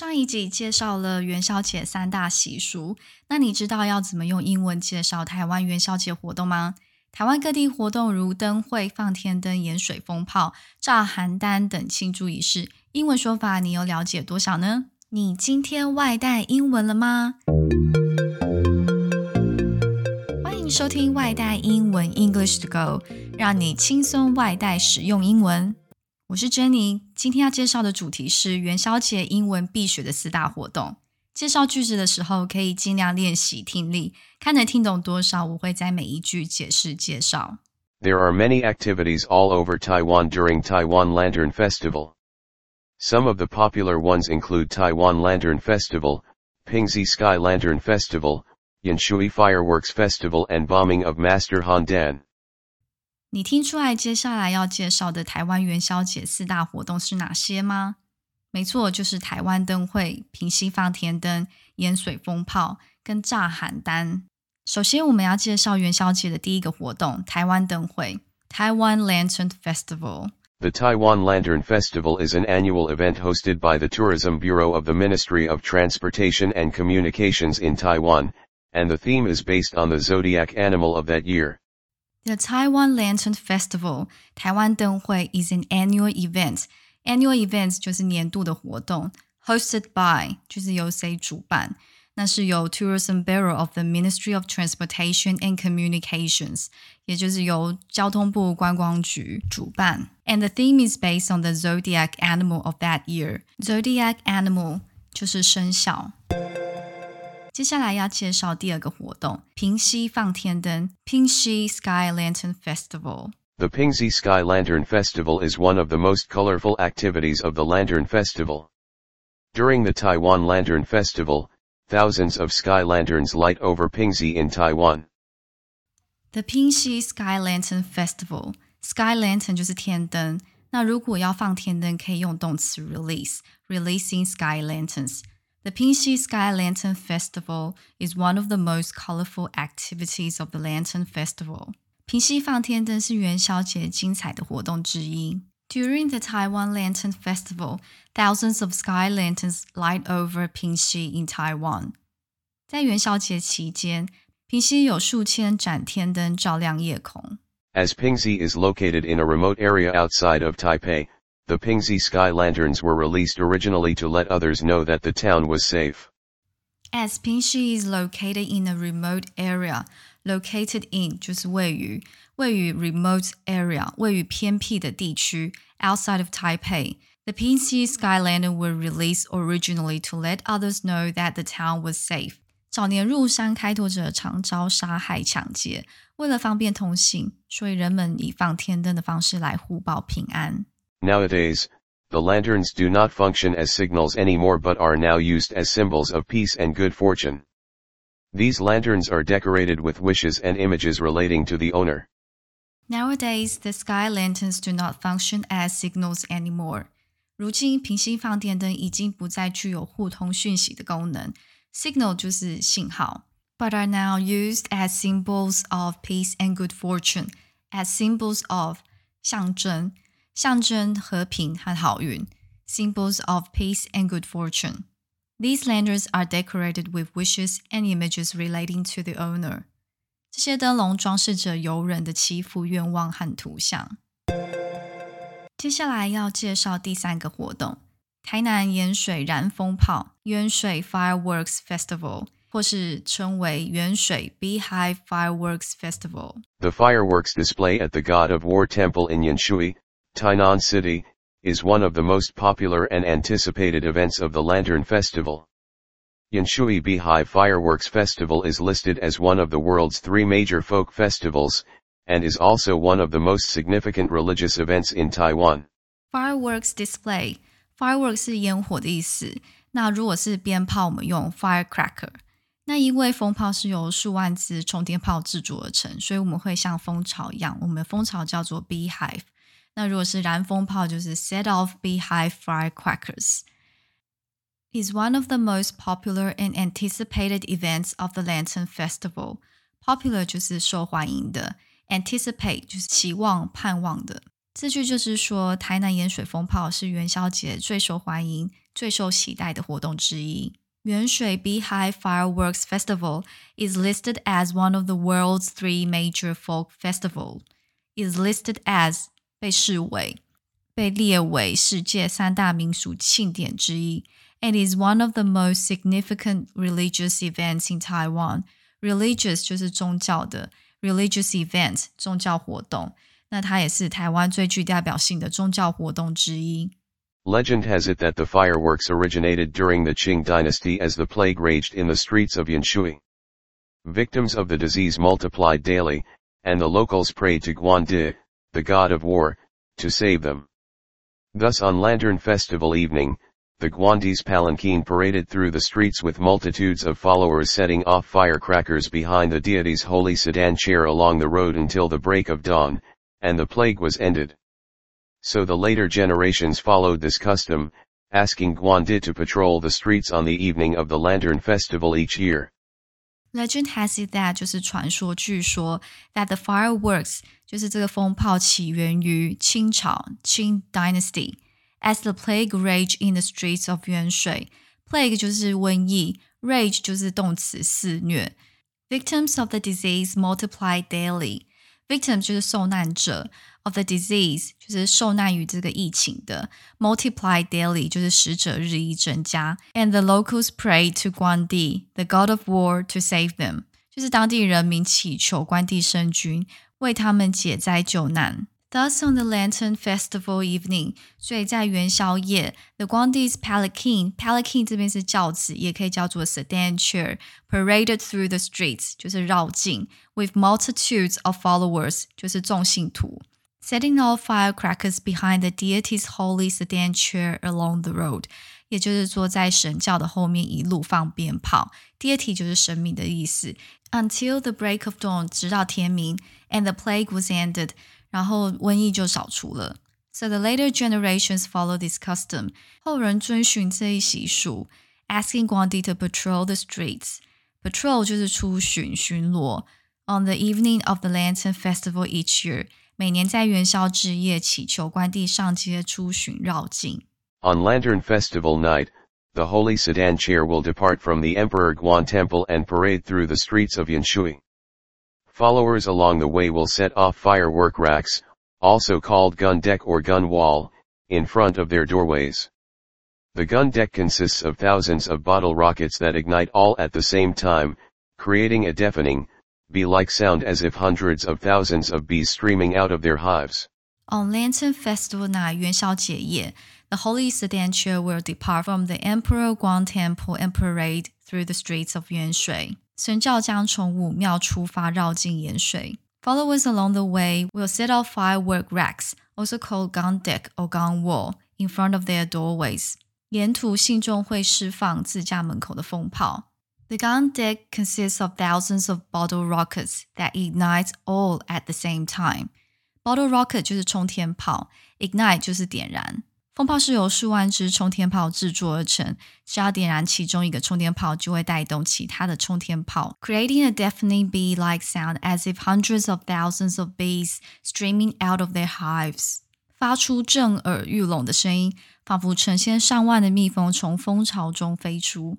上一集介绍了元宵节三大习俗，那你知道要怎么用英文介绍台湾元宵节活动吗？台湾各地活动如灯会、放天灯、演水风炮、炸邯郸等庆祝仪式，英文说法你有了解多少呢？你今天外带英文了吗？欢迎收听外带英文 English to Go，让你轻松外带使用英文。我是珍妮，今天要介绍的主题是元宵节英文必学的四大活动。介绍句子的时候，可以尽量练习听力，看能听懂多少，我会在每一句解释介绍。There are many activities all over Taiwan during Taiwan Lantern Festival. Some of the popular ones include Taiwan Lantern Festival, Pingxi Sky Lantern Festival, Yanshui Fireworks Festival and Bombing of Master Han Dan. 你听出来接下来要介绍的台湾元宵节四大活动是哪些吗？没错，就是台湾灯会、平西放天灯、盐水风炮跟炸邯郸。首先，我们要介绍元宵节的第一个活动——台湾灯会 （Taiwan Lantern Festival）。The Taiwan Lantern Festival is an annual event hosted by the Tourism Bureau of the Ministry of Transportation and Communications in Taiwan, and the theme is based on the zodiac animal of that year. The Taiwan Lantern Festival 台湾灯会 is an annual event. Annual events 就是年度的活动。Hosted by 就是由谁主办？那是由 Tourism Bureau of the Ministry of Transportation and Communications，也就是由交通部观光局主办。And the theme is based on the zodiac animal of that year. Zodiac animal 就是生肖。 接下来要介绍第二个活动——平西放天灯 （Pingxi Sky Lantern Festival）。The Pingxi Sky Lantern Festival is one of the most colorful activities of the Lantern Festival. During the Taiwan Lantern Festival, thousands of sky lanterns light over Pingxi in Taiwan. The Pingxi Sky Lantern Festival, Sky Lantern 就是天灯。那如果要放天灯，可以用动词 release, releasing sky lanterns. the Pingxi Sky Lantern Festival is one of the most colorful activities of the Lantern Festival. 平溪放天灯是元宵节精彩的活动之一。During the Taiwan Lantern Festival, thousands of sky lanterns light over Pingxi in Taiwan. 在元宵节期间，平溪有数千盏天灯照亮夜空。As Pingxi is located in a remote area outside of Taipei, the Pingxi Sky Lanterns were released originally to let others know that the town was safe. As Pingxi is located in a remote area, located in 就是位于位于 remote area 位于偏僻的地区 outside of Taipei. The Pingxi Skylander were released originally to let others know that the town was safe. 早年入山开拓者常遭杀害、抢劫，为了方便通信，所以人们以放天灯的方式来互报平安。Nowadays, the lanterns do not function as signals anymore but are now used as symbols of peace and good fortune. These lanterns are decorated with wishes and images relating to the owner. Nowadays, the sky lanterns do not function as signals anymore. 如今，平溪放天灯已经不再具有互通讯息的功能，signal 就是信号，but are now used as symbols of peace and good fortune, as symbols of 象征象征和平和好运 （symbols of peace and good fortune）。These lanterns are decorated with wishes and images relating to the owner。这些灯笼装饰着游人的祈福愿望和图像。接下来要介绍第三个活动——台南盐水燃蜂炮 Yanshui Fireworks Festival，或是称为盐水 Beehive Fireworks Festival。The fireworks display at the God of War Temple in Yanshui, Tainan City, is one of the most popular and anticipated events of the Lantern Festival. Yanshui Beehive Fireworks Festival is listed as one of the world's three major folk festivals, and is also one of the most significant religious events in Taiwan. Fireworks display, fireworks 是烟火的意思。那如果是鞭炮，我们用 firecracker。那因为蜂炮是由数万支冲天炮制作而成，所以我们会像蜂巢一样，我们蜂巢叫做 beehive。那如果是燃蜂炮，就是 set off beehive firecrackers。Is one of the most popular and anticipated events of the Lantern Festival. Popular 就是受欢迎的，anticipate 就是期望、盼望的。这句就是说，台南盐水蜂炮是元宵节最受欢迎、最受期待的活动之一。Yanshui Beehive Fireworks Festival is listed as one of the world's three major folk festivals. Is listed as 被视为、被列为世界三大民俗庆典之一，and is one of the most significant religious events in Taiwan. Religious 就是宗教的，religious event 宗教活动。那它也是台湾最具代表性的宗教活动之一。Legend has it that the fireworks originated during the Qing dynasty as the plague raged in the streets of Yanshui. Victims of the disease multiplied daily, and the locals prayed to Guandi, the god of war, to save them. Thus on Lantern Festival evening, the Guandi's palanquin paraded through the streets with multitudes of followers setting off firecrackers behind the deity's holy sedan chair along the road until the break of dawn, and the plague was ended. So the later generations followed this custom, asking Guandi to patrol the streets on the evening of the Lantern Festival each year. Legend has it that 就是传说，据说 that the fireworks 就是这个蜂炮起源于清朝 Qing Dynasty。As the plague raged in the streets of 元水，plague 就是瘟疫，rage 就是动词肆虐。Victims of the disease multiplied daily. Victim 就是受难者，of the disease 就是受难于这个疫情的，multiply daily 就是使者日益增加，and the locals pray to Guandi, the god of war, to save them，就是当地人民祈求关帝圣君为他们解灾救难。Thus, on the Lantern Festival evening，所以在元宵夜，the Guandi's palanquin，palanquin 这边是轿子，也可以叫做 sedan chair，paraded through the streets 就是绕境，with multitudes of followers 就是众信徒，setting off firecrackers behind the deity's holy sedan chair along the road，也就是说在神轿的后面一路放鞭炮，deity 就是神明的意思，until the break of dawn 直到天明，and the plague was ended。然后瘟疫就扫除了。So the later generations follow this custom，后人遵循这一习俗，asking Guandi to patrol the streets。Patrol 就是出巡、巡逻。On the evening of the Lantern Festival each year，每年在元宵之夜祈求关帝上街出巡绕境。On Lantern Festival night, the Holy Sedan Chair will depart from the Emperor Guan Temple and parade through the streets of Yanshui. Followers along the way will set off firework racks, also called gun deck or gun wall, in front of their doorways. The gun deck consists of thousands of bottle rockets that ignite all at the same time, creating a deafening, bee-like sound as if hundreds of thousands of bees streaming out of their hives. On Lantern Festival night, Yuan Jie the Holy Sedan Chair will depart from the Emperor Guan Temple and parade through the streets of Yanshui. 神轿将从武庙出发，绕进盐水。Followers along the way will set off firework racks, also called gun deck or gun wall, in front of their doorways. 沿途信众会释放自家门口的蜂炮。The gun deck consists of thousands of bottle rockets that ignite all at the same time. Bottle rocket 就是冲天炮，ignite 就是点燃。蜂炮是由数万只冲天炮制作而成，只要点燃其中一个冲天炮，就会带动其他的冲天炮，creating a deafening bee-like sound as if hundreds of thousands of bees streaming out of their hives，发出震耳欲聋的声音，仿佛成千上万的蜜蜂从蜂巢中飞出。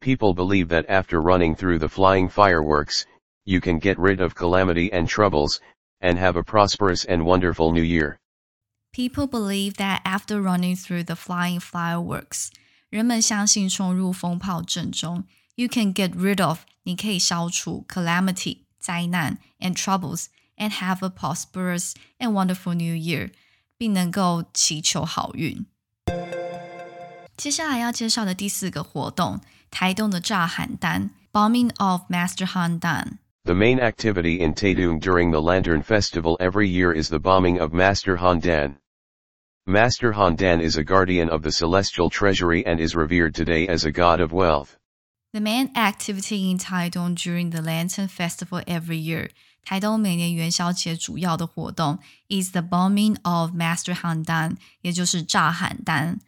People believe that after running through the flying fireworks, you can get rid of calamity and troubles, and have a prosperous and wonderful new year. People believe that after running through the flying fireworks，人们相信冲入蜂炮阵中，you can get rid of，你可以消除 calamity 灾难 and troubles and have a prosperous and wonderful new year，并能够祈求好运。接下来要介绍的第四个活动，台东的炸邯郸 （Bombing of Master Handan）。The main activity in Taitung during the Lantern Festival every year is the bombing of Master Handan, Master Handan is a guardian of the celestial treasury and is revered today as a god of wealth. The main activity in Taidong during the Lantern Festival every year, Taidong is the bombing of Master Han Dan, 也就是炸邯郸.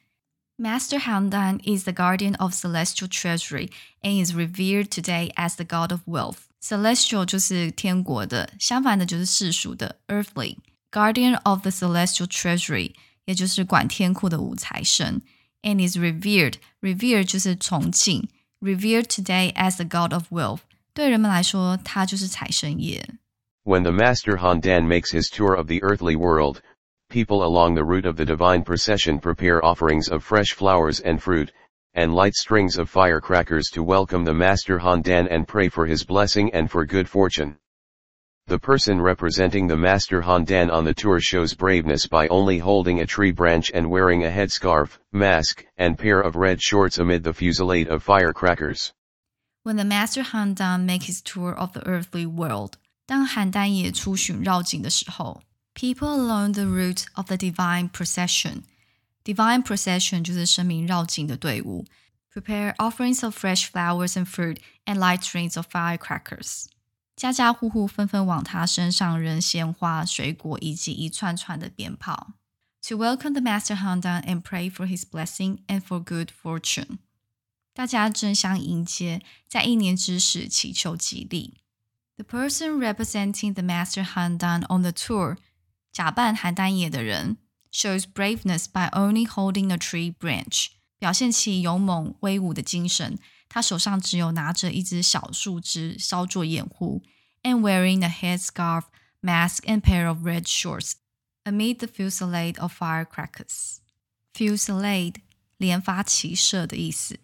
Master Han Dan is the guardian of celestial treasury and is revered today as the god of wealth. Celestial 就是天国的，相反的就是世俗的 earthly. Guardian of the celestial treasury 也就是管天库的五财神，and is revered。revere 就是崇敬，revered today as the god of wealth。对人们来说，他就是财神爷。When the Master Handan makes his tour of the earthly world, people along the route of the divine procession prepare offerings of fresh flowers and fruit, and light strings of firecrackers to welcome the Master Handan and pray for his blessing and for good fortune. The person representing the master Handan on the tour shows braveness by only holding a tree branch and wearing a headscarf, mask, and pair of red shorts amid the fusillade of firecrackers. When the master Handan makes his tour of the earthly world, 当邯郸爷出巡绕境的时候，people along the route of the divine procession。Divine procession 就是神明绕境的队伍。Prepare offerings of fresh flowers and fruit and light trains of firecrackers。家家户户纷纷往他身上扔鲜花、水果以及一串串的鞭炮。To welcome the Master Handan and pray for his blessing and for good fortune。大家争相迎接，在一年之始祈求吉利。The person representing the Master Handan on the tour，假扮邯郸野的人。shows braveness by only holding a tree branch，表现其勇猛威武的精神。他手上只有拿着一只小树枝，稍作掩护。And wearing a headscarf, mask, and pair of red shorts amid the fusillade of firecrackers. Fusillade 连发齐射的意思。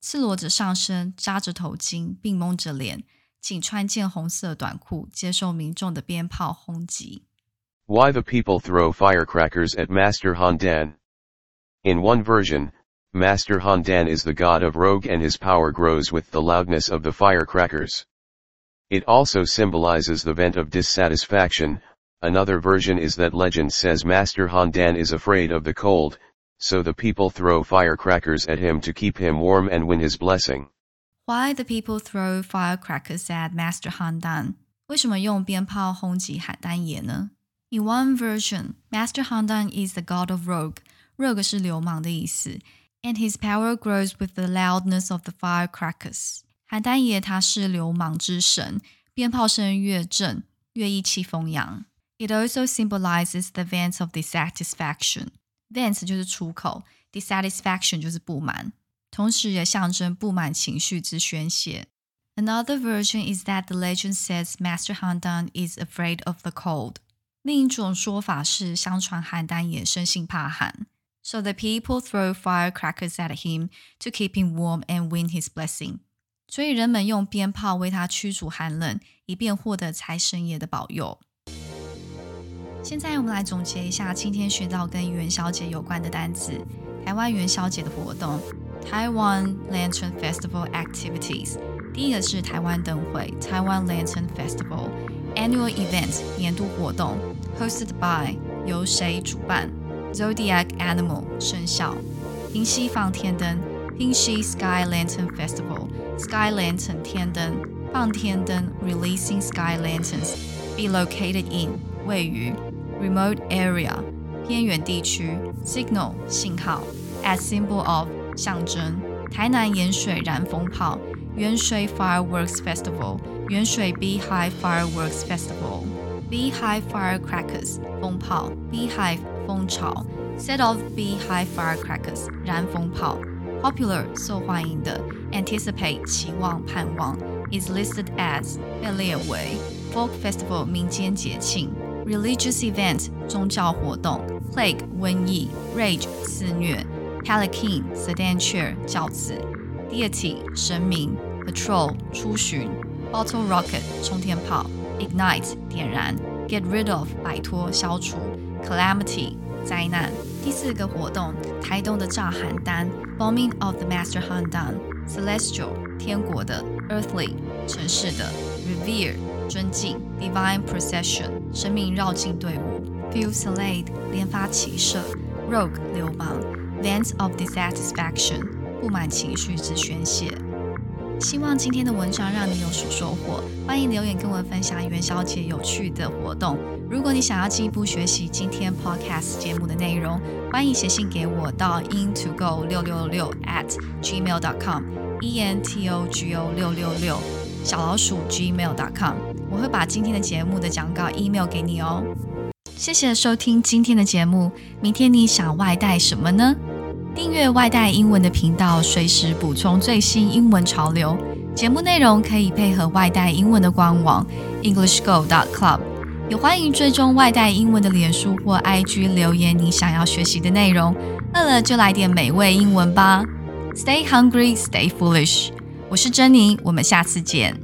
赤裸着上身，扎着头巾，并蒙着脸，仅穿件红色短裤，接受民众的鞭炮轰击。why the people throw firecrackers at Master Handan. In one version, Master Handan is the god of rogue and his power grows with the loudness of the firecrackers. It also symbolizes the vent of dissatisfaction, another version is that legend says Master Handan is afraid of the cold, so the people throw firecrackers at him to keep him warm and win his blessing. Why the people throw firecrackers at Master Handan? 为什么用鞭炮轰击邯郸爷呢？In one version, Master Handan is the god of rogue. Rogue 是流氓的意思, and his power grows with the loudness of the firecrackers. 邯郸爷他是流氓之神，鞭炮声越震越意气风扬。It also symbolizes the vents of dissatisfaction. Vents 就是出口，dissatisfaction 就是不满，同时也象征不满情绪之宣泄。Another version is that the legend says Master Handan is afraid of the cold. 另一种说法是，相传邯郸爷生性怕寒。So the people throw firecrackers at him to keep him warm and win his blessing. 所以人们用鞭炮为他驱逐寒冷，以便获得财神爷的保佑。现在我们来总结一下今天学到跟元宵节有关的单词。台湾元宵节的活动，Taiwan Lantern Festival activities。第一个是台湾灯会，Taiwan Lantern Festival Annual Event 年度活动。Hosted by 由谁主办？Zodiac Animal 生肖。平西放天灯平西 Sky Lantern Festival sky lantern 天灯棒天灯 releasing sky lanterns be located in 位于 remote area 偏远地区 signal 信号 as symbol of 象征台南盐水燃蜂炮 Yanshui fireworks festival Yanshui Beehive fireworks festival Beehive firecrackers 蜂炮 Beehive 蜂巢 set of Beehive firecrackers 燃蜂炮。，popular 受欢迎的，anticipate 期望盼望，is listed as 被列为 folk festival 民间节庆，religious event 宗教活动，plague 瘟疫，rage 肆虐，palanquin sedan chair 轿子，deity 神明，patrol 出巡，bottle rocket 冲天炮。ignite 点燃，get rid of 摆脱消除，calamity 灾难。 第四个活动，台东的炸邯郸，bombing of the Master Han-dan，celestial 天国的，earthly 城市的，revere 尊敬，divine procession 生命绕境队伍，fusillade 连发齐射，rogue 流氓，vents of dissatisfaction 不满情绪之宣泄。希望今天的文章让你有所收获，欢迎留言跟我分享元宵节有趣的活动。如果你想要进一步学习今天 podcast 节目的内容，欢迎写信给我到 into go 六六六 at gmail dot com，e n t o g o 六六六小老鼠 gmail dot com，我会把今天的节目的讲稿 email 给你哦。谢谢收听今天的节目。明天你想外带什么呢？订阅外带英文的频道，随时补充最新英文潮流。节目内容可以配合外带英文的官网 EnglishGo.Club，也欢迎追踪外带英文的脸书或 IG 留言你想要学习的内容。饿了就来点美味英文吧！Stay hungry, stay foolish。我是珍妮，我们下次见。